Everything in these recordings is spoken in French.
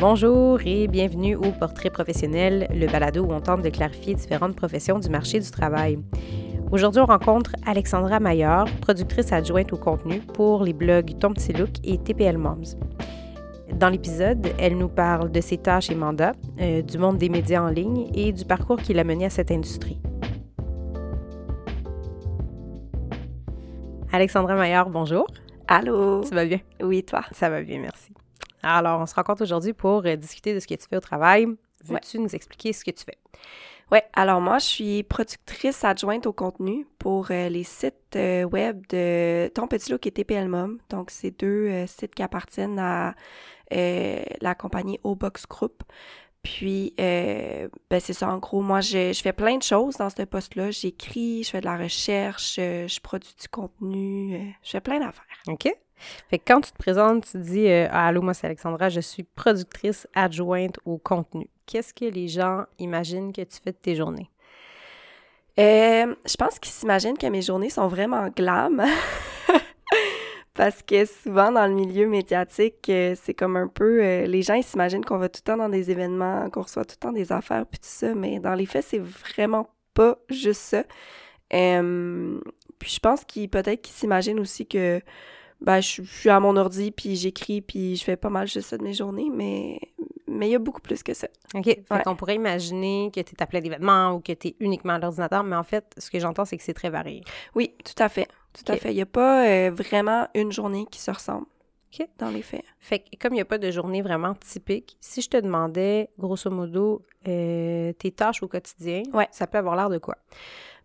Bonjour et bienvenue au Portrait professionnel, le balado où on tente de clarifier différentes professions du marché du travail. Aujourd'hui, on rencontre Alexandra Maillard, productrice adjointe au contenu pour les blogs Ton Petit Look et TPL Moms. Dans l'épisode, elle nous parle de ses tâches et mandats, euh, du monde des médias en ligne et du parcours qui l'a mené à cette industrie. Alexandra Maillard, bonjour. Allô? Ça va bien? Oui, toi? Ça va bien, merci. Alors, on se rencontre aujourd'hui pour euh, discuter de ce que tu fais au travail. Veux-tu nous expliquer ce que tu fais? Oui, alors moi, je suis productrice adjointe au contenu pour euh, les sites euh, web de Ton Petit Look et TPL Mom. Donc, c'est deux sites qui appartiennent à la compagnie O-Box Group. Puis, ben c'est ça, en gros, moi, je, je, fais plein de choses dans ce poste-là. J'écris, je fais de la recherche, je produis du contenu, je fais plein d'affaires. OK. Fait que quand tu te présentes, tu dis euh, Allô, moi c'est Alexandra, je suis productrice adjointe au contenu. Qu'est-ce que les gens imaginent que tu fais de tes journées? Euh, je pense qu'ils s'imaginent que mes journées sont vraiment glam. Parce que souvent dans le milieu médiatique, euh, c'est comme un peu. les gens ils s'imaginent qu'on va tout le temps dans des événements, qu'on reçoit tout le temps des affaires, puis tout ça. Mais dans les faits, c'est vraiment pas juste ça. puis je pense qu'ils peut-être qu'ils s'imaginent aussi que ben, je, suis à mon ordi, puis j'écris, puis je fais pas mal juste ça de mes journées, mais mais il y a beaucoup plus que ça. OK. Fait qu'on pourrait imaginer que tu es à plein d'événements ou que tu es uniquement à l'ordinateur, mais en fait, ce que j'entends, c'est que c'est très varié. Oui, tout à fait. Tout à fait. Il n'y a pas euh, vraiment une journée qui se ressemble. OK. Dans les faits. Fait que comme il n'y a pas de journée vraiment typique, si je te demandais, grosso modo, euh, tes tâches au quotidien, ouais. ça peut avoir l'air de quoi?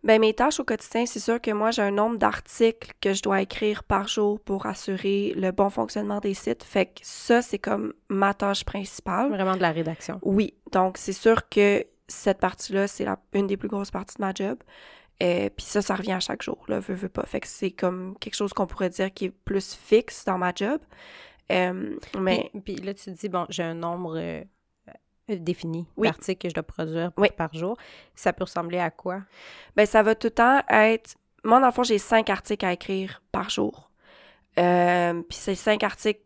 Ben mes tâches au quotidien, c'est sûr que moi j'ai un nombre d'articles que je dois écrire par jour pour assurer le bon fonctionnement des sites. Fait que ça c'est comme ma tâche principale. Vraiment de la rédaction. Oui, donc c'est sûr que cette partie-là c'est une des plus grosses parties de ma job. Et euh, puis ça, ça revient à chaque jour, là, veux, veux pas. Fait que c'est comme quelque chose qu'on pourrait dire qui est plus fixe dans ma job. Euh, mais... Puis, là, tu te dis, bon, j'ai un nombre euh, défini oui. d'articles que je dois produire par jour. Ça peut ressembler à quoi? Bien, ça va tout le temps être... Moi, dans le fond, j'ai cinq articles à écrire par jour. Euh, puis c'est cinq articles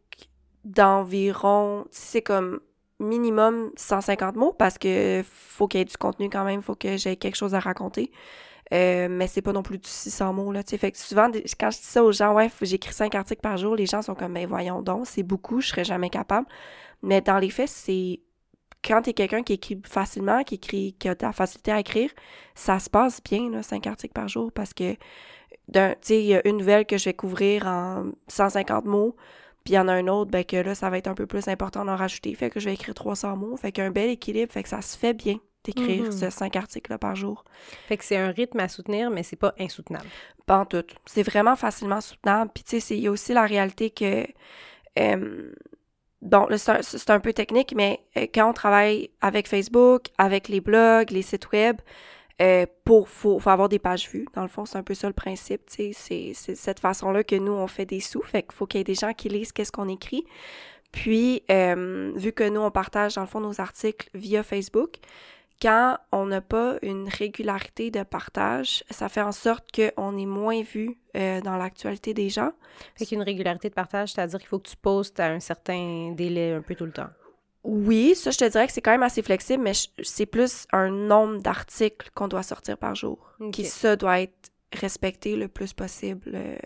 d'environ... C'est comme minimum 150 mots parce que faut qu'il y ait du contenu quand même, faut que j'ai quelque chose à raconter. Euh, mais c'est pas non plus du 600 mots, là, tu sais. Fait que souvent, quand je dis ça aux gens, ouais, j'écris cinq articles par jour, les gens sont comme, ben voyons donc, c'est beaucoup, je serais jamais capable. Mais dans les faits, c'est quand tu es quelqu'un qui écrit facilement, qui écrit, qui a de la facilité à écrire, ça se passe bien, là, 5 articles par jour, parce que, tu sais, il y a une nouvelle que je vais couvrir en 150 mots, puis il y en a un autre, ben que là, ça va être un peu plus important d'en rajouter, fait que je vais écrire 300 mots, fait qu'un bel équilibre, fait que ça se fait bien d'écrire mm-hmm. ce 5 articles par jour. Fait que c'est un rythme à soutenir, mais c'est pas insoutenable. Pas en tout. C'est vraiment facilement soutenable, puis tu sais, il y a aussi la réalité que... Euh, bon, c'est un, peu technique, mais euh, quand on travaille avec Facebook, avec les blogs, les sites web, euh, pour faut, faut, avoir des pages vues. Dans le fond, c'est un peu ça le principe. C'est, cette façon-là que nous, on fait des sous. Fait qu'il faut qu'il y ait des gens qui lisent qu'est-ce qu'on écrit. Puis, euh, vu que nous, on partage, dans le fond, nos articles via Facebook, quand on n'a pas une régularité de partage, ça fait en sorte qu'on est moins vu euh, dans l'actualité des gens. Fait qu'une régularité de partage, c'est-à-dire qu'il faut que tu postes à un certain délai un peu tout le temps. Oui, ça, je te dirais que c'est quand même assez flexible, mais c'est plus un nombre d'articles qu'on doit sortir par jour. Qui, ça, doit être respecté le plus possible. Euh,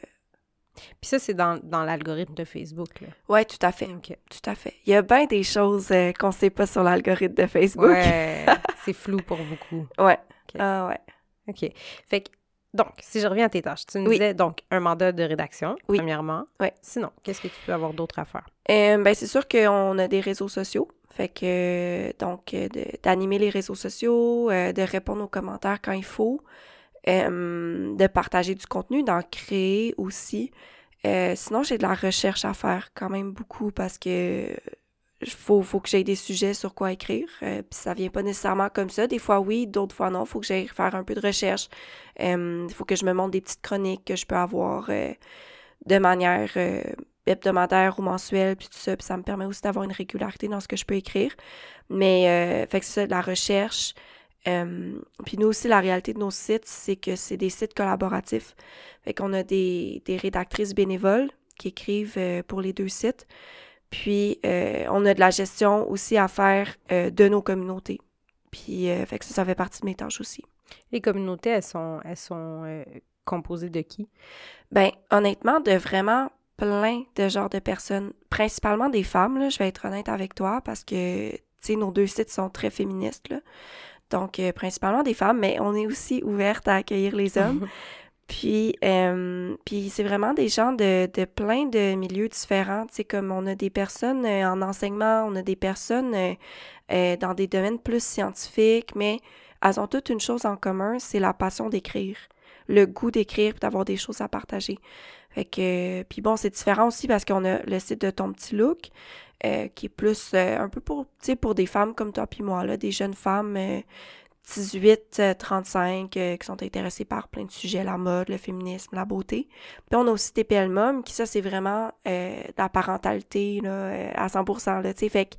puis ça, c'est dans, dans l'algorithme de Facebook. Oui, tout à fait. Tout à fait. Il y a bien des choses euh, qu'on ne sait pas sur l'algorithme de Facebook. Ouais, c'est flou pour beaucoup. Ouais. Ah ouais. OK. Fait que, donc, si je reviens à tes tâches, tu nous disais donc un mandat de rédaction, premièrement. Oui. Sinon, qu'est-ce que tu peux avoir d'autre à faire? Euh, ben, c'est sûr qu'on a des réseaux sociaux. Fait que, donc, euh, d'animer les réseaux sociaux, de répondre aux commentaires quand il faut. Euh, de partager du contenu, d'en créer aussi. Euh, sinon, j'ai de la recherche à faire quand même beaucoup parce que faut, faut que j'aie des sujets sur quoi écrire. Euh, puis ça vient pas nécessairement comme ça. Des fois oui, d'autres fois non. Faut que j'aille faire un peu de recherche. Il faut que je me montre des petites chroniques que je peux avoir de manière hebdomadaire ou mensuelle, puis tout ça. Puis ça me permet aussi d'avoir une régularité dans ce que je peux écrire. Mais fait que c'est ça, la recherche. Euh, puis nous aussi, la réalité de nos sites, c'est que c'est des sites collaboratifs. Fait qu'on a des, des, rédactrices bénévoles qui écrivent euh, pour les deux sites. Puis, euh, on a de la gestion aussi à faire euh, de nos communautés. Puis, euh, fait que ça, ça fait partie de mes tâches aussi. Les communautés, elles sont, elles sont composées de qui? Ben, honnêtement, de vraiment plein de genres de personnes, principalement des femmes, là, je vais être honnête avec toi, parce que, tu sais, nos deux sites sont très féministes, là. Donc, principalement des femmes, mais on est aussi ouverte à accueillir les hommes. Puis, euh, puis c'est vraiment des gens de, de plein de milieux différents. Sais, comme on a des personnes euh, en enseignement, on a des personnes euh, dans des domaines plus scientifiques, mais elles ont toutes une chose en commun, c'est la passion d'écrire, le goût d'écrire, d'avoir des choses à partager. Fait que, puis bon, c'est différent aussi parce qu'on a le site de Ton Petit Look, qui est plus un peu pour, pour des femmes comme toi puis moi, là, des jeunes femmes 18-35 euh, euh, qui sont intéressés par plein de sujets, la mode, le féminisme, la beauté. Puis on a aussi TPL Mom, qui ça, c'est vraiment euh, la parentalité là, à 100%. Là, fait que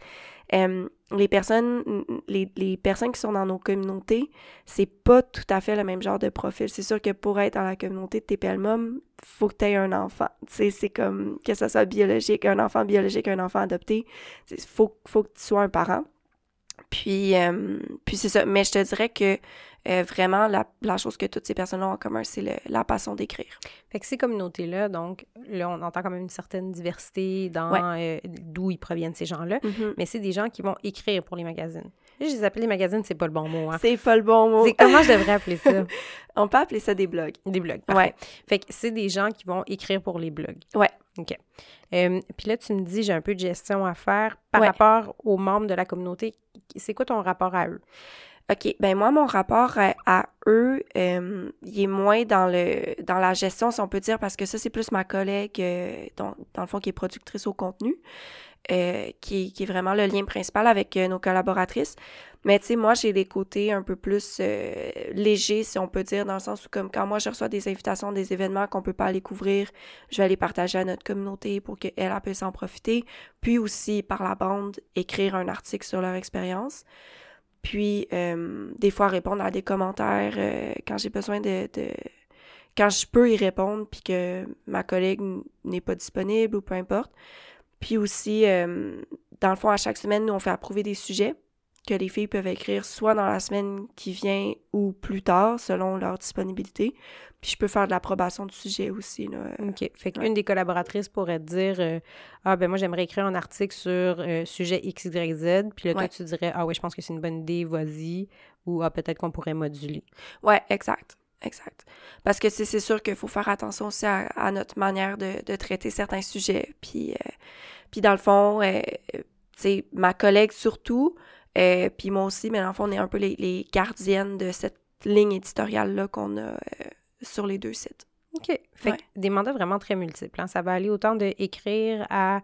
les personnes les, les, personnes qui sont dans nos communautés, c'est pas tout à fait le même genre de profil. C'est sûr que pour être dans la communauté de TPL Mom, faut que tu aies un enfant. C'est comme que ce soit biologique, un enfant biologique, un enfant adopté. Faut, faut que tu sois un parent. Puis, euh, puis c'est ça. Mais je te dirais que euh, vraiment, la, la, chose que toutes ces personnes-là ont en commun, c'est la passion d'écrire. Fait que ces communautés-là, donc, là, on entend quand même une certaine diversité dans euh, d'où ils proviennent, ces gens-là. Mm-hmm. Mais c'est des gens qui vont écrire pour les magazines. Je les appelle les magazines, c'est pas le bon mot. Hein. C'est pas le bon mot. comment je devrais appeler ça? on peut appeler ça des blogs. Des blogs, Ouais. Fait que c'est des gens qui vont écrire pour les blogs. Ouais. OK. Euh, puis là, tu me dis, j'ai un peu de gestion à faire par rapport aux membres de la communauté. C'est quoi ton rapport à eux? OK, ben moi, mon rapport à, eux, euh, il est moins dans le dans la gestion, si on peut dire, parce que ça, c'est plus ma collègue, euh, dans, dans, le fond, qui est productrice au contenu. Euh, qui, qui, est vraiment le lien principal avec euh, nos collaboratrices. Mais tu sais, moi, j'ai des côtés un peu plus euh, légers, si on peut dire, dans le sens où, comme quand moi, je reçois des invitations, des événements qu'on peut pas aller couvrir, je vais les partager à notre communauté pour qu'elle elle puisse en profiter. Puis aussi, par la bande, écrire un article sur leur expérience. Puis, des fois, répondre à des commentaires quand j'ai besoin de, de quand je peux y répondre, puis que ma collègue n'est pas disponible ou peu importe. Puis aussi, euh, dans le fond, à chaque semaine, nous, on fait approuver des sujets que les filles peuvent écrire soit dans la semaine qui vient ou plus tard, selon leur disponibilité. Puis je peux faire de l'approbation du sujet aussi. Là. OK. Fait qu'une des collaboratrices pourrait dire euh, Ah, ben moi, j'aimerais écrire un article sur euh, sujet X, Y, Z. Puis là, toi, tu dirais Ah, oui, je pense que c'est une bonne idée, vas-y. Ou Ah, peut-être qu'on pourrait moduler. Ouais, exact. Exact. Parce que c'est sûr qu'il faut faire attention aussi à, notre manière de, traiter certains sujets. Puis, euh, puis dans le fond, euh, tu sais, ma collègue surtout, euh, puis moi aussi, mais dans le fond, on est un peu les, gardiennes de cette ligne éditoriale-là qu'on a sur les deux sites. OK. Fait des mandats vraiment très multiples. Hein. Ça va aller autant d'écrire à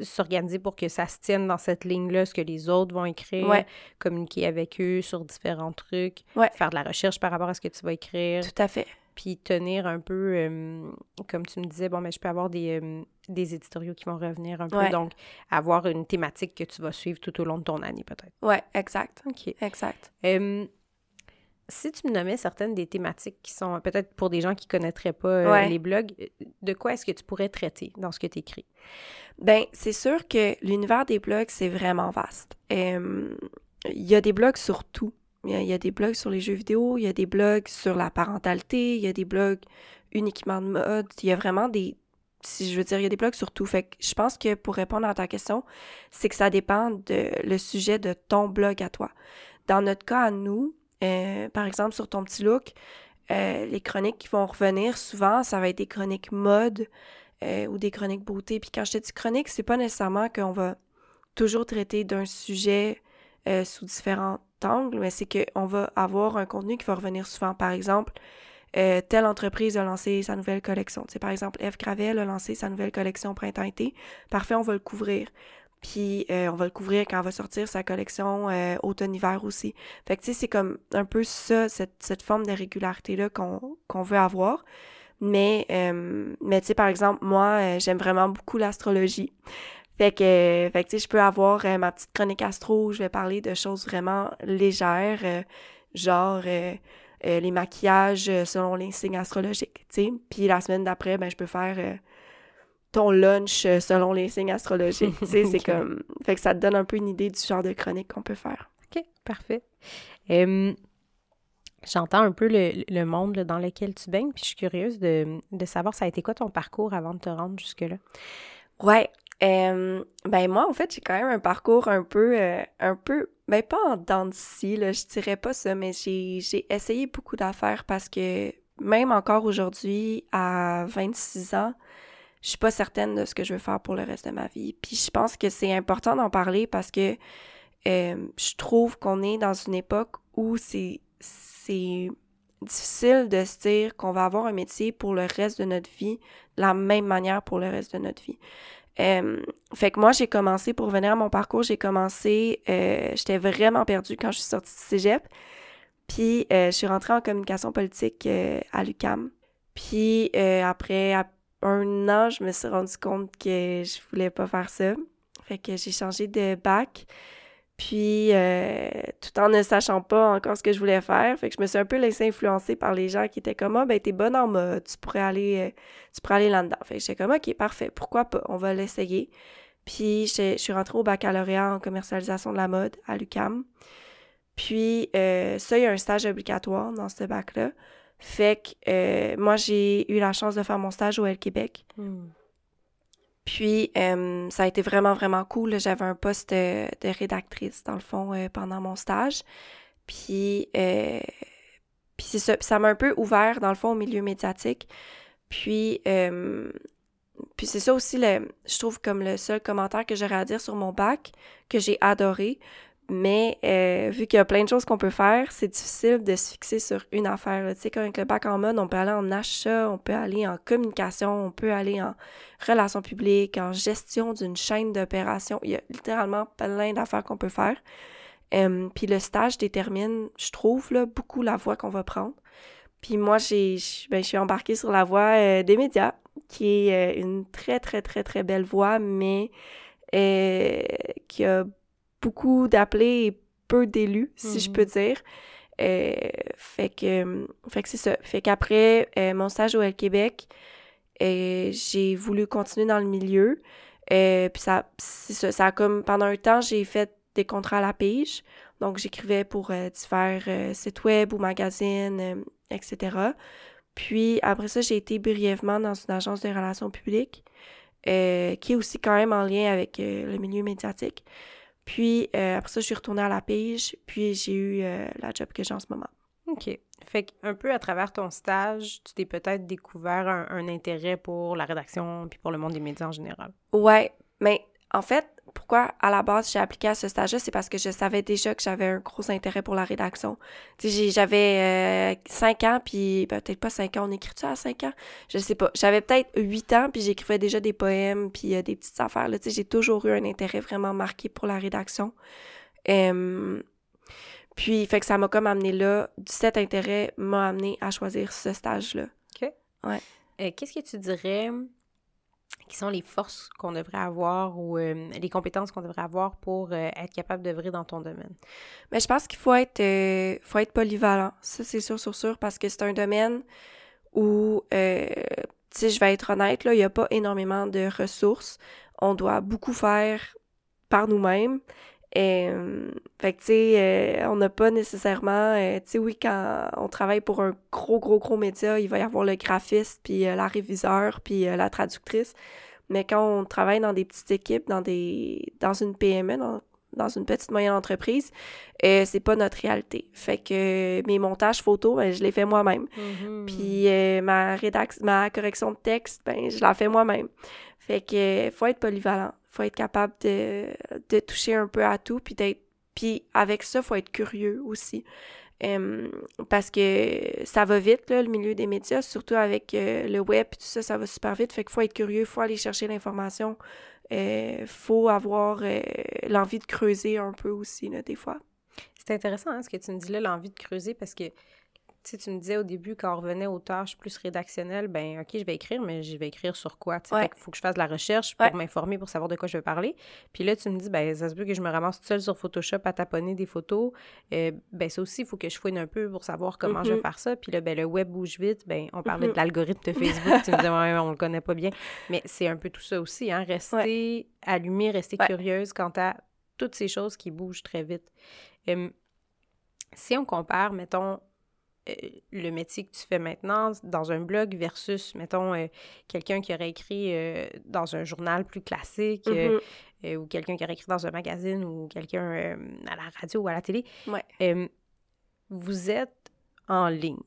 s'organiser pour que ça se tienne dans cette ligne-là, ce que les autres vont écrire, communiquer avec eux sur différents trucs, faire de la recherche par rapport à ce que tu vas écrire. Tout à fait. Puis tenir un peu, euh, comme tu me disais, bon, mais je peux avoir des, euh, des éditoriaux qui vont revenir un peu. Donc, avoir une thématique que tu vas suivre tout au long de ton année, peut-être. Oui, exact. OK. Exact. si tu me nommais certaines des thématiques qui sont peut-être pour des gens qui ne connaîtraient pas euh, les blogs, de quoi est-ce que tu pourrais traiter dans ce que tu écris? Ben, c'est sûr que l'univers des blogs, c'est vraiment vaste. Il y a des blogs sur tout. Il y, a des blogs sur les jeux vidéo, il y a des blogs sur la parentalité, il y a des blogs uniquement de mode. Il y a vraiment des. Si je veux dire, il y a des blogs sur tout. Fait que je pense que pour répondre à ta question, c'est que ça dépend de le sujet de ton blog à toi. Dans notre cas à nous, euh, par exemple, sur ton petit look, euh, les chroniques qui vont revenir souvent, ça va être des chroniques mode, euh, ou des chroniques beauté. Puis quand je te dis chronique, c'est pas nécessairement qu'on va toujours traiter d'un sujet sous différents angles, mais c'est qu'on va avoir un contenu qui va revenir souvent. Par exemple, euh, telle entreprise a lancé sa nouvelle collection. Tu par exemple, Eve Gravel a lancé sa nouvelle collection printemps-été. Parfait, on va le couvrir. Puis on va le couvrir quand elle va sortir sa collection automne-hiver aussi. Fait que tu sais, c'est comme un peu ça, cette, forme de régularité-là qu'on veut avoir. Mais, euh, mais tu sais, par exemple, moi, euh, j'aime vraiment beaucoup l'astrologie. Fait que, fait que tu sais, je peux avoir euh, ma petite chronique astro où je vais parler de choses vraiment légères, genre les maquillages selon les signes astrologiques, tu sais. Puis la semaine d'après, ben, je peux faire ton lunch euh, selon les signes astrologiques. tu sais, c'est comme... Fait que ça te donne un peu une idée du genre de chronique qu'on peut faire. OK, parfait. J'entends un peu le, monde dans lequel tu baignes, puis je suis curieuse de, savoir, ça a été quoi ton parcours avant de te rendre jusque-là? Ouais, ben moi, en fait, j'ai quand même un parcours un peu, euh, un peu, ben pas en dents de scie, là, je dirais pas ça, mais j'ai essayé beaucoup d'affaires parce que même encore aujourd'hui, à 26 ans, je suis pas certaine de ce que je veux faire pour le reste de ma vie. Puis je pense que c'est important d'en parler parce que je trouve qu'on est dans une époque où c'est c'est difficile de se dire qu'on va avoir un métier pour le reste de notre vie, de la même manière pour le reste de notre vie. Fait que moi, j'ai commencé, pour revenir à mon parcours, j'ai commencé, euh, j'étais vraiment perdue quand je suis sortie du cégep. Puis, euh, je suis rentrée en communication politique euh, à l'UCAM. Puis, après un an, je me suis rendu compte que je voulais pas faire ça. Fait que j'ai changé de bac. Puis, euh, tout en ne sachant pas encore ce que je voulais faire, je me suis un peu laissée influencer par les gens qui étaient comme, ah, ben, t'es bonne en mode, tu pourrais aller, euh, aller là-dedans. Fait que j'étais comme, OK, parfait, pourquoi pas, on va l'essayer. Puis, je suis rentrée au baccalauréat en commercialisation de la mode à l'UCAM. Puis, euh, ça, il y a un stage obligatoire dans ce bac-là. Fait que moi, j'ai eu la chance de faire mon stage au L Québec. Puis, euh, ça a été vraiment, vraiment cool. J'avais un poste de, rédactrice, dans le fond, euh, pendant mon stage. Puis, euh, puis c'est ça. ça m'a un peu ouvert, dans le fond, au milieu médiatique. Puis, puis c'est ça aussi, le, je trouve, comme le seul commentaire que j'aurais à dire sur mon bac, que j'ai adoré. Mais euh, vu qu'il y a plein de choses qu'on peut faire, c'est difficile de se fixer sur une affaire. Tu sais, avec le bac en mode, on peut aller en achat, on peut aller en communication, on peut aller en relations publiques, en gestion d'une chaîne d'opération. Il y a littéralement plein d'affaires qu'on peut faire. puis le stage détermine, je trouve, là, beaucoup la voie qu'on va prendre. Puis moi, ben, je suis embarquée sur la voie euh, des médias, qui est euh, une très, très, très, très belle voie, mais qui a beaucoup d'appelés et peu d'élus, si je peux mhm. dire. Euh, fait que, fait que c'est ça. Fait qu'après euh, mon stage au L Québec, euh, j'ai voulu continuer dans le milieu. puis ça, ça, ça a comme pendant un temps, j'ai fait des contrats à la pige. Donc j'écrivais pour divers sites web ou magazines, etc. Puis après ça, j'ai été brièvement dans une agence de relations publiques, qui est aussi quand même en lien avec le milieu médiatique. Puis euh, après ça, je suis retournée à la pige, puis j'ai eu euh, la job que j'ai en ce moment. OK. Fait qu'un peu à travers ton stage, tu t'es peut-être découvert un, intérêt pour la rédaction puis pour le monde des médias en général. Ouais, mais en fait, pourquoi à la base j'ai appliqué à ce stage-là, c'est parce que je savais déjà que j'avais un gros intérêt pour la rédaction. J'avais 5 euh, ans, puis ben, peut-être pas 5 ans, on écrit ça à 5 ans? Je sais pas. J'avais peut-être 8 ans, puis j'écrivais déjà des poèmes, puis euh, des petites affaires. J'ai toujours eu un intérêt vraiment marqué pour la rédaction. puis, fait que ça m'a comme amené là. Cet intérêt m'a amené à choisir ce stage-là. OK. Ouais. Euh, qu'est-ce que tu dirais qui sont les forces qu'on devrait avoir ou euh, les compétences qu'on devrait avoir pour euh, être capable d'œuvrer dans ton domaine? Mais je pense qu'il faut être euh, faut être polyvalent. Ça, c'est sûr, sûr, sûr, parce que c'est un domaine où, sais, je vais être honnête, il n'y a pas énormément de ressources. On doit beaucoup faire par nous-mêmes. Euh, fait que, tu sais, euh, on n'a pas nécessairement, euh, tu sais, oui, quand on travaille pour un gros, gros, gros média, il va y avoir le graphiste, puis la réviseur, puis la traductrice. Mais quand on travaille dans des petites équipes, dans des dans une PME, dans, une petite moyenne entreprise, c'est pas notre réalité. Fait que mes montages photos, ben, je les fais moi-même. Mm-hmm. Puis ma ma correction de texte, ben, je la fais moi-même. Fait que faut être polyvalent faut être capable de, de toucher un peu à tout, puis d'être puis avec ça, faut être curieux aussi. parce que ça va vite, le milieu des médias, surtout avec euh, le web tout ça, ça va super vite. Fait qu'il faut être curieux, il faut aller chercher l'information. Il euh, faut avoir euh, l'envie de creuser un peu aussi, là, des fois. C'est intéressant hein, ce que tu me dis là, l'envie de creuser, parce que sais, tu me disais au début, quand on revenait aux tâches plus rédactionnelles, ben OK, je vais écrire, mais je vais écrire sur quoi? Ouais. qu'il faut que je fasse de la recherche pour Ouais. m'informer, pour savoir de quoi je vais parler. Puis là, tu me dis, ben ça se peut que je me ramasse toute seule sur Photoshop à taponner des photos. Euh, ben ça aussi, il faut que je fouine un peu pour savoir comment je vais Mhm. faire ça. Puis là, ben le web bouge vite. Ben on parlait Mhm. de l'algorithme de Facebook. tu me disais, ouais, on le connaît pas bien. Mais c'est un peu tout ça aussi, hein? Rester allumé, rester curieuse quant à toutes ces choses qui bougent très vite. Euh, si on compare, mettons, le métier que tu fais maintenant dans un blog versus, mettons, euh, quelqu'un qui aurait écrit euh, dans un journal plus classique euh, Mhm. euh, ou quelqu'un qui aurait écrit dans un magazine ou quelqu'un euh, à la radio ou à la télé, Ouais. euh, vous êtes en ligne.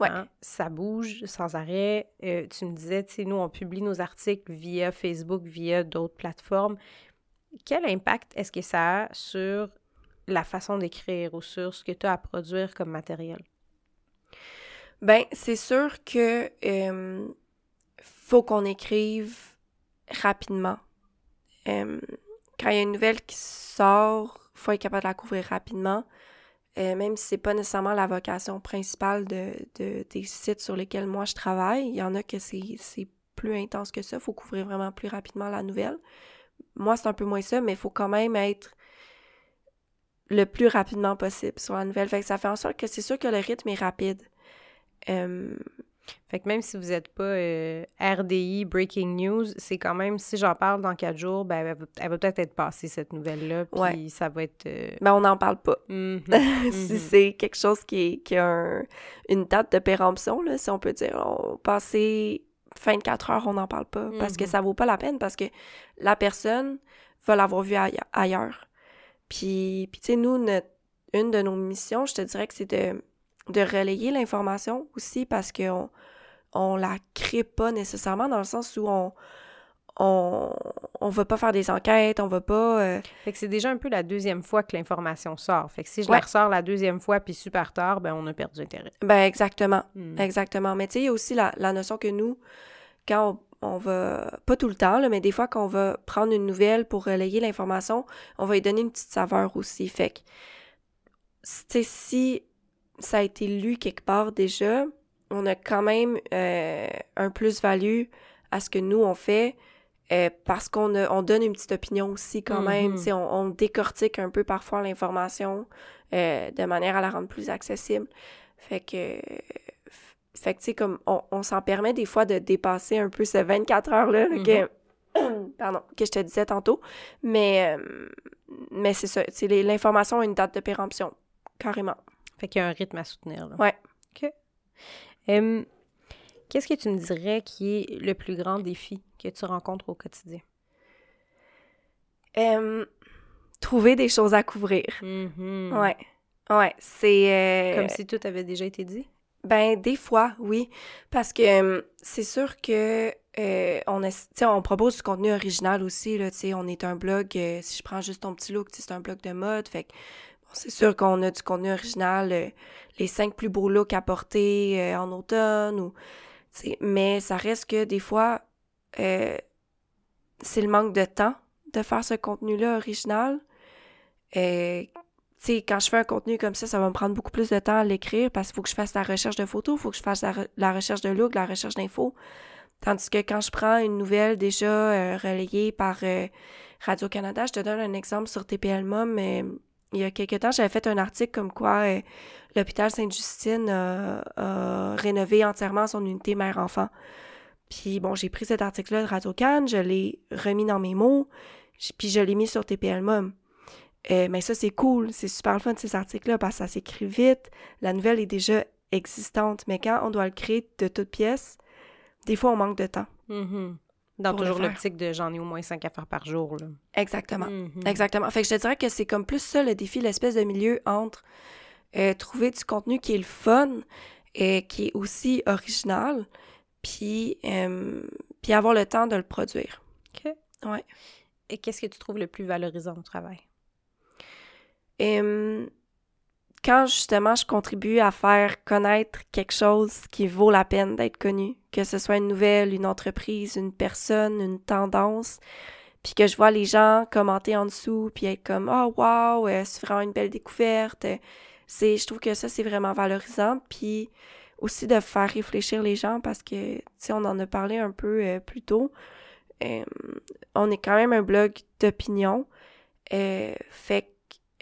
Ouais. hein? Ça bouge sans arrêt. Euh, tu me disais, tu sais, nous, on publie nos articles via Facebook, via d'autres plateformes. Quel impact est-ce que ça a sur la façon d'écrire ou sur ce que tu as à produire comme matériel? Ben, c'est sûr que euh, faut qu'on écrive rapidement. Quand il y a une nouvelle qui sort, faut être capable de la couvrir rapidement. Euh, même si c'est pas nécessairement la vocation principale de, de- des sites sur lesquels moi je travaille, il y en a que c'est plus intense que ça. faut couvrir vraiment plus rapidement la nouvelle. Moi, c'est un peu moins ça, mais il faut quand même être le plus rapidement possible sur la nouvelle. Fait que ça fait en sorte que c'est sûr que le rythme est rapide. Euh, Fait que même si vous n'êtes pas euh, RDI, Breaking News, c'est quand même, si j'en parle dans quatre jours, ben, elle va, peut-être être passée, cette nouvelle-là, puis Ouais. ça va être... euh, ben, on n'en parle pas. mhm, si mhm. c'est quelque chose qui, est, qui a un- une date de péremption, là, si on peut dire, on passé 24 heures, on n'en parle pas, parce que Mhm. ça vaut pas la peine, parce que la personne va l'avoir vu aille- ailleurs. Puis, puis tu sais, nous, notre- une de nos missions, je te dirais que c'est de, de relayer l'information aussi, parce qu'on on la crée pas nécessairement, dans le sens où on on, on va pas faire des enquêtes, on va pas... euh, Fait que c'est déjà un peu la deuxième fois que l'information sort. Fait que si je la ressors la deuxième fois, puis super tard, ben on a perdu intérêt. Ben, exactement. Hmm. Exactement. Mais tu sais, il y a aussi la, la notion que nous, quand on, va, pas tout le temps, là, mais des fois qu'on va prendre une nouvelle pour relayer l'information, on va y donner une petite saveur aussi. Fait que, si ça a été lu quelque part déjà, on a quand même euh, un plus-value à ce que nous, on fait. euh, parce qu'on on donne une petite opinion aussi quand même, Mhm. on, on décortique un peu parfois l'information euh, de manière à la rendre plus accessible. Fait que, fait que, tu sais, comme, on, on s'en permet des fois de dépasser un peu ce 24 heures-là, là, que, pardon, que je te disais tantôt. Mais, euh, mais c'est ça, l'information a une date de péremption, carrément. Fait qu'il y a un rythme à soutenir. Là. Ouais. OK. Qu'est-ce que tu me dirais qui est le plus grand défi que tu rencontres au quotidien? Trouver des choses à couvrir. Mhm. Ouais. Ouais, c'est... euh, Comme si tout avait déjà été dit? Ben, des fois, oui. Parce que c'est sûr que euh, on, est, on propose du contenu original aussi. Là, tu sais, on est un blog, euh, si je prends juste ton petit look, c'est un blog de mode. Fait que bon, c'est sûr qu'on a du contenu original, euh, les cinq plus beaux looks à porter en automne. Ou, mais ça reste que des fois, c'est le manque de temps de faire ce contenu-là original. Tu sais, quand je fais un contenu comme ça, ça va me prendre beaucoup plus de temps à l'écrire parce qu'il faut que je fasse la recherche de photos, il faut que je fasse la, re- la recherche de look, la recherche d'infos. Tandis que quand je prends une nouvelle déjà euh, relayée par euh, Radio-Canada, je te donne un exemple sur TPL Mom. il y a quelques temps, j'avais fait un article comme quoi euh, l'hôpital Sainte-Justine a, rénové entièrement son unité mère-enfant. Puis bon, j'ai pris cet article-là de Radio-Can, je l'ai remis dans mes mots, puis je l'ai mis sur TPL Mom. Euh, mais ça, c'est cool. C'est super le fun, ces articles-là, parce que ça s'écrit vite. La nouvelle est déjà existante. Mais quand on doit le créer de toutes pièces, des fois, on manque de temps. Mhm. Dans toujours l'optique de j'en ai au moins cinq à faire par jour. Là. Exactement. Mhm. Exactement. Fait que je te dirais que c'est comme plus ça le défi, l'espèce de milieu entre euh, trouver du contenu qui est le fun et qui est aussi original, puis, euh, puis avoir le temps de le produire. OK. Ouais. Et qu'est-ce que tu trouves le plus valorisant au travail? Euh, quand justement je contribue à faire connaître quelque chose qui vaut la peine d'être connu, que ce soit une nouvelle, une entreprise, une personne, une tendance, puis que je vois les gens commenter en dessous, puis être comme « Oh, wow, euh, c'est vraiment une belle découverte. Euh, C'est, je trouve que ça, c'est vraiment valorisant. Puis aussi de faire réfléchir les gens parce que, tu sais, on en a parlé un peu euh, plus tôt. Euh, on est quand même un blog d'opinion. Fait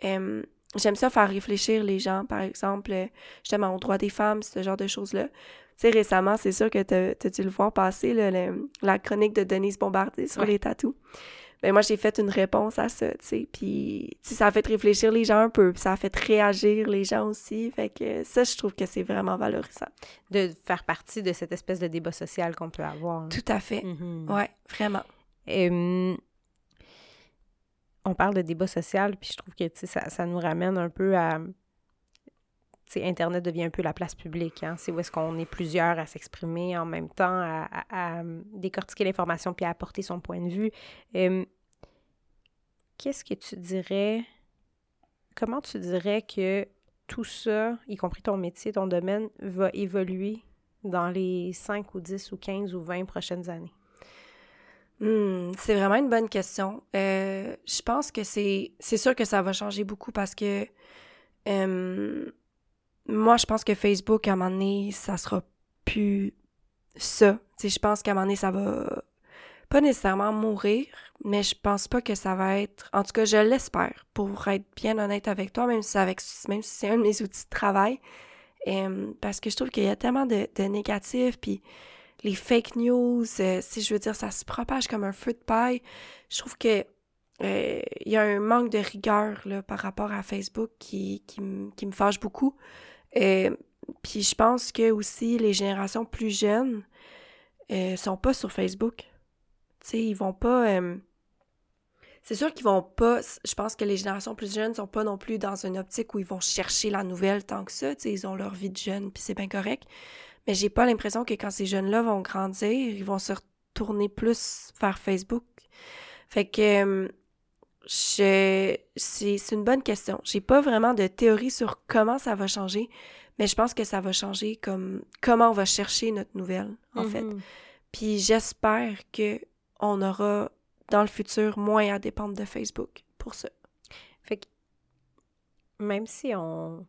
j'aime ça faire réfléchir les gens, par exemple, justement, au droit des femmes, ce genre de choses-là. Tu sais, récemment, c'est sûr que tu as, dû le voir passer, la chronique de Denise Bombardier sur les tatous ben moi j'ai fait une réponse à ça, tu sais, puis ça a fait réfléchir les gens un peu, puis ça a fait réagir les gens aussi, fait que ça je trouve que c'est vraiment valorisant. De faire partie de cette espèce de débat social qu'on peut avoir. Tout à fait, mm-hmm. ouais, vraiment. On parle de débat social, puis je trouve que ça, nous ramène un peu à Internet devient un peu la place publique. Hein? C'est où est-ce qu'on est plusieurs à s'exprimer en même temps, à, décortiquer l'information puis à apporter son point de vue. Qu'est-ce que tu dirais, comment tu dirais que tout ça, y compris ton métier, ton domaine, va évoluer dans les 5 ou 10 ou 15 ou 20 prochaines années? Hmm, c'est vraiment une bonne question. Euh, je pense que c'est, c'est sûr que ça va changer beaucoup parce que moi, je pense que Facebook, à un moment donné, ça sera plus ça. sais, je pense qu'à un moment donné, ça va pas nécessairement mourir, mais je pense pas que ça va être. En tout cas, je l'espère, pour être bien honnête avec toi, même si avec même si c'est un de mes outils de travail. parce que je trouve qu'il y a tellement de, de négatifs, puis les fake news, euh, si je veux dire, ça se propage comme un feu de paille. Je trouve que euh, il y a un manque de rigueur par rapport à Facebook qui me fâche beaucoup. Euh, puis je pense que aussi les générations plus jeunes euh, sont pas sur Facebook. Tu sais, ils vont pas. Euh, c'est sûr qu'ils vont pas. Je pense que les générations plus jeunes sont pas non plus dans une optique où ils vont chercher la nouvelle tant que ça. Tu sais, ils ont leur vie de jeune, puis c'est bien correct. Mais j'ai pas l'impression que quand ces jeunes-là vont grandir, ils vont se retourner plus vers Facebook. Fait que c'est une bonne question. J'ai pas vraiment de théorie sur comment ça va changer, mais je pense que ça va changer comme comment on va chercher notre nouvelle, en fait. Mm-hmm. Puis j'espère que on aura dans le futur moins à dépendre de Facebook pour ça. Fait que même si on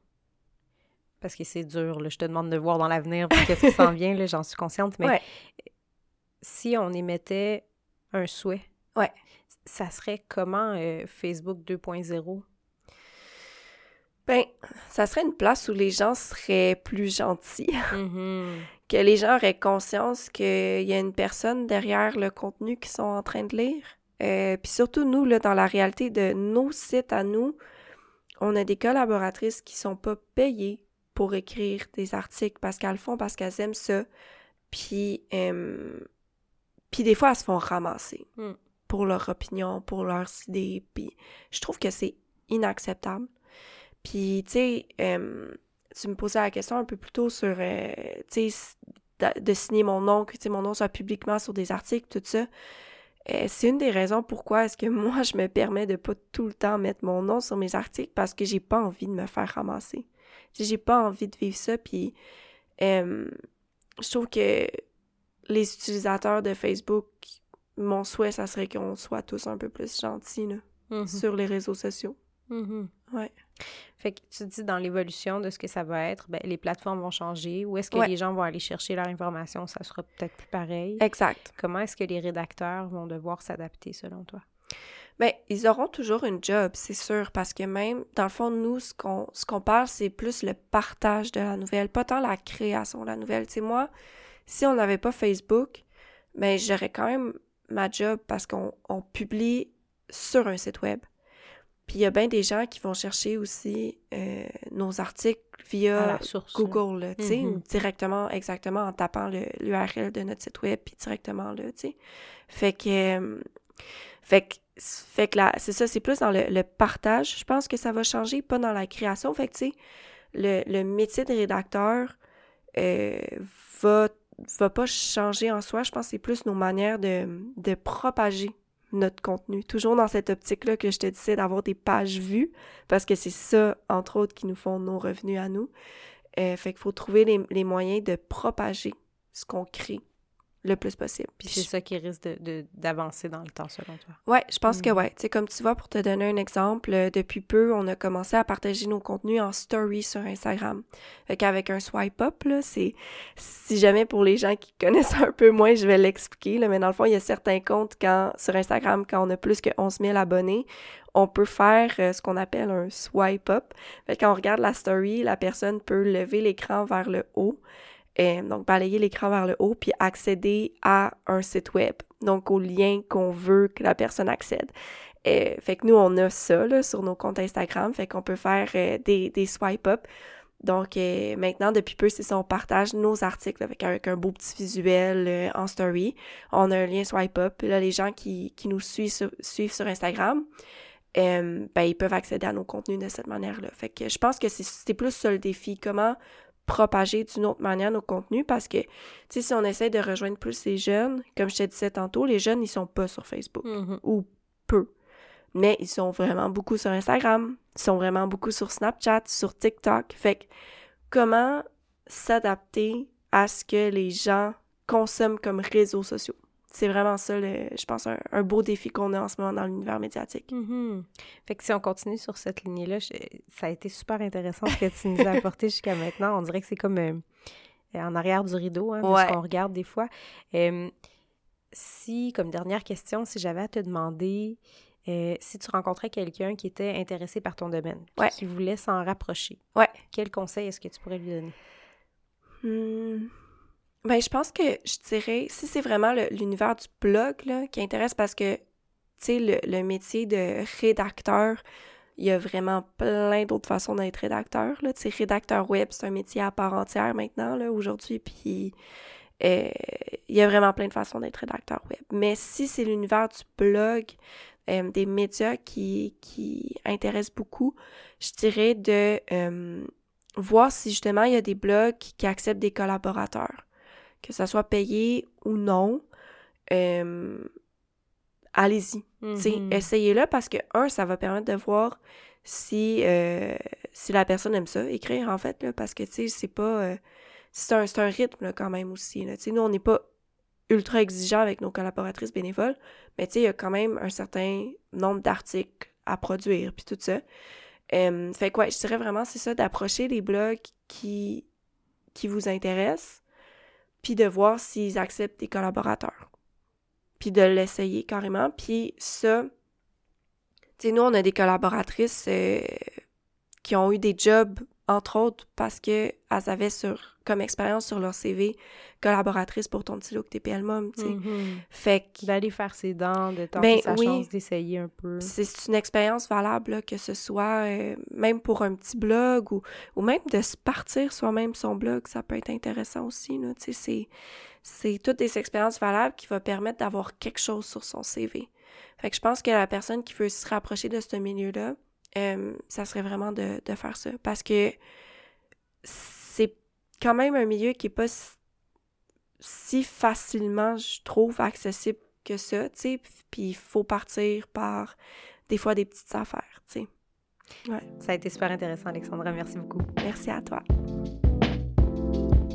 parce que c'est dur, là, je te demande de voir dans l'avenir qu'est-ce qui s'en vient, j'en suis consciente, mais si on émettait un souhait Ouais. Ça serait comment euh, Facebook 2.0? Ben, ça serait une place où les gens seraient plus gentils. Mm-hmm. que les gens auraient conscience qu'il y a une personne derrière le contenu qu'ils sont en train de lire. Euh, puis surtout, nous, là, dans la réalité de nos sites à nous, on a des collaboratrices qui sont pas payées pour écrire des articles parce qu'elles le font parce qu'elles aiment ça. Puis, euh, puis des fois, elles se font ramasser. Mm pour leur opinion, pour leurs idées. Puis je trouve que c'est inacceptable. Puis, tu sais, tu me posais la question un peu plus tôt sur, euh, tu sais, de, signer mon nom, que mon nom soit publiquement sur des articles, tout ça. Euh, c'est une des raisons pourquoi est-ce que moi, je me permets de pas tout le temps mettre mon nom sur mes articles parce que j'ai pas envie de me faire ramasser. J'ai pas envie de vivre ça, puis je trouve que les utilisateurs de Facebook mon souhait, ça serait qu'on soit tous un peu plus gentils là, mm-hmm. sur les réseaux sociaux. Mm-hmm. Ouais. Fait que tu dis dans l'évolution de ce que ça va être, ben, les plateformes vont changer. Où est-ce que les gens vont aller chercher leur information? Ça sera peut-être plus pareil. Exact. Comment est-ce que les rédacteurs vont devoir s'adapter selon toi? Bien, ils auront toujours une job, c'est sûr, parce que même, dans le fond, nous, ce qu'on ce qu'on parle, c'est plus le partage de la nouvelle, pas tant la création de la nouvelle. Tu sais, moi, si on n'avait pas Facebook, mais ben, j'aurais quand même ma job parce qu'on publie sur un site web. Puis il y a bien des gens qui vont chercher aussi euh, nos articles via Google, tu sais, mm-hmm. directement, exactement en tapant l'URL de notre site web, puis directement là, tu sais. Fait que, euh, fait que, fait que là, c'est ça, c'est plus dans le, partage, je pense que ça va changer, pas dans la création. Fait que, tu sais, le, le, métier de rédacteur euh, va va pas changer en soi. Je pense que c'est plus nos manières de, de propager notre contenu. Toujours dans cette optique-là que je te disais d'avoir des pages vues, parce que c'est ça, entre autres, qui nous font nos revenus à nous. Euh, fait qu'il faut trouver les, les, moyens de propager ce qu'on crée le plus possible. Puis c'est ça qui risque d'avancer de, dans le temps, selon toi. Ouais, je pense que Mm. ouais. Tu sais, comme tu vois, pour te donner un exemple, euh, depuis peu, on a commencé à partager nos contenus en story sur Instagram. Fait qu'avec un swipe up, là, c'est, si jamais pour les gens qui connaissent un peu moins, je vais l'expliquer, là, mais dans le fond, il y a certains comptes quand, sur Instagram, quand on a plus que 11 000 abonnés, on peut faire euh, ce qu'on appelle un swipe up. Fait que quand on regarde la story, la personne peut lever l'écran vers le haut. Euh, donc, balayer l'écran vers le haut, puis accéder à un site web, donc au lien qu'on veut que la personne accède. Euh, fait que nous, on a ça là, sur nos comptes Instagram, fait qu'on peut faire euh, des, des swipe-up. Donc, maintenant, depuis peu, c'est ça, on partage nos articles avec, un beau petit visuel en story. On a un lien swipe-up. Là, les gens qui, qui nous suivent sur, suivent sur Instagram, ben, ils peuvent accéder à nos contenus de cette manière-là. Fait que je pense que c'est plus ça le défi. Comment propager d'une autre manière nos contenus parce que, tu sais, si on essaie de rejoindre plus les jeunes, comme je te disais tantôt, les jeunes, ils sont pas sur Facebook Mhm. ou peu. Mais ils sont vraiment beaucoup sur Instagram, ils sont vraiment beaucoup sur Snapchat, sur TikTok. Fait que comment s'adapter à ce que les gens consomment comme réseaux sociaux? C'est vraiment ça, le- je pense, un, un beau défi qu'on a en ce moment dans l'univers médiatique. Mhm. Fait que si on continue sur cette lignée-là, ça a été super intéressant ce que tu nous as apporté jusqu'à maintenant. On dirait que c'est comme euh, en arrière du rideau, hein, Ouais. ce qu'on regarde des fois. Euh, si, comme dernière question, si j'avais à te demander euh, si tu rencontrais quelqu'un qui était intéressé par ton domaine, Ouais. qui voulait s'en rapprocher, Ouais. quel conseil est-ce que tu pourrais lui donner? Hmm. Ben, je pense que je dirais, si c'est vraiment l'univers du blog là, qui intéresse, parce que, tu sais, le, le métier de rédacteur, il y a vraiment plein d'autres façons d'être rédacteur. Rédacteur web, c'est un métier à part entière maintenant, aujourd'hui, puis euh, il y a vraiment plein de façons d'être rédacteur web. Mais si c'est l'univers du blog, euh, des médias qui, qui intéressent beaucoup, je dirais de euh, voir si justement il y a des blogs qui acceptent des collaborateurs, que ça soit payé ou non. Euh, allez-y, Mhm. essayez-le parce que, un, ça va permettre de voir si, euh, si la personne aime ça, écrire en fait, là, parce que, tu sais, c'est pas. euh, c'est un, c'est un rythme là, quand même aussi. Là. Nous, on n'est pas ultra exigeant avec nos collaboratrices bénévoles, mais tu sais, il y a quand même un certain nombre d'articles à produire, puis tout ça. Euh, fait que, ouais, je dirais vraiment, c'est ça, d'approcher les blogs qui, qui vous intéressent, puis de voir s'ils acceptent des collaborateurs. Puis de l'essayer carrément. Puis ça, tu sais, nous, on a des collaboratrices euh, qui ont eu des jobs, entre autres, parce que elles avaient sur, comme expérience sur leur CV collaboratrice pour ton petit look TPL Mom, tu sais. Fait que D'aller faire ses dents, de tenter Ben sa oui. chance d'essayer un peu. c'est une expérience valable, là, que ce soit euh, même pour un petit blog ou, ou même de se partir soi-même son blog, ça peut être intéressant aussi. Là, tu sais, c'est, c'est toutes des expériences valables qui vont permettre d'avoir quelque chose sur son CV. Fait que je pense que la personne qui veut se rapprocher de ce milieu-là, euh, ça serait vraiment de, de faire ça. Parce que c'est quand même un milieu qui est pas si, facilement, je trouve, accessible que ça, tu sais. Puis il faut partir par des fois des petites affaires, tu sais. Ça a été super intéressant, Alexandra. Merci beaucoup. Merci à toi.